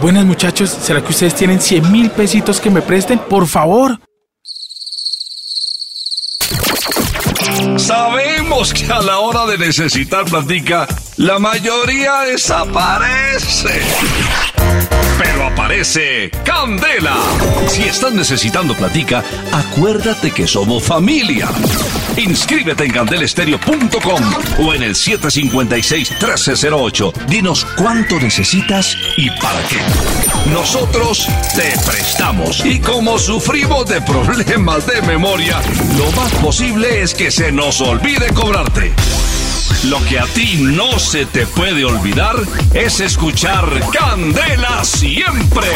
Buenas muchachos, ¿será que ustedes tienen 100 mil pesitos que me presten? Por favor. Sabemos que a la hora de necesitar platica, la mayoría desaparece. Candela. Si estás necesitando platica, acuérdate que somos familia. Inscríbete en candelestereo.com o en el 756-1308. Dinos cuánto necesitas y para qué. Nosotros te prestamos. Y como sufrimos de problemas de memoria, lo más posible es que se nos olvide cobrarte. Lo que a ti no se te puede olvidar es escuchar Candela siempre.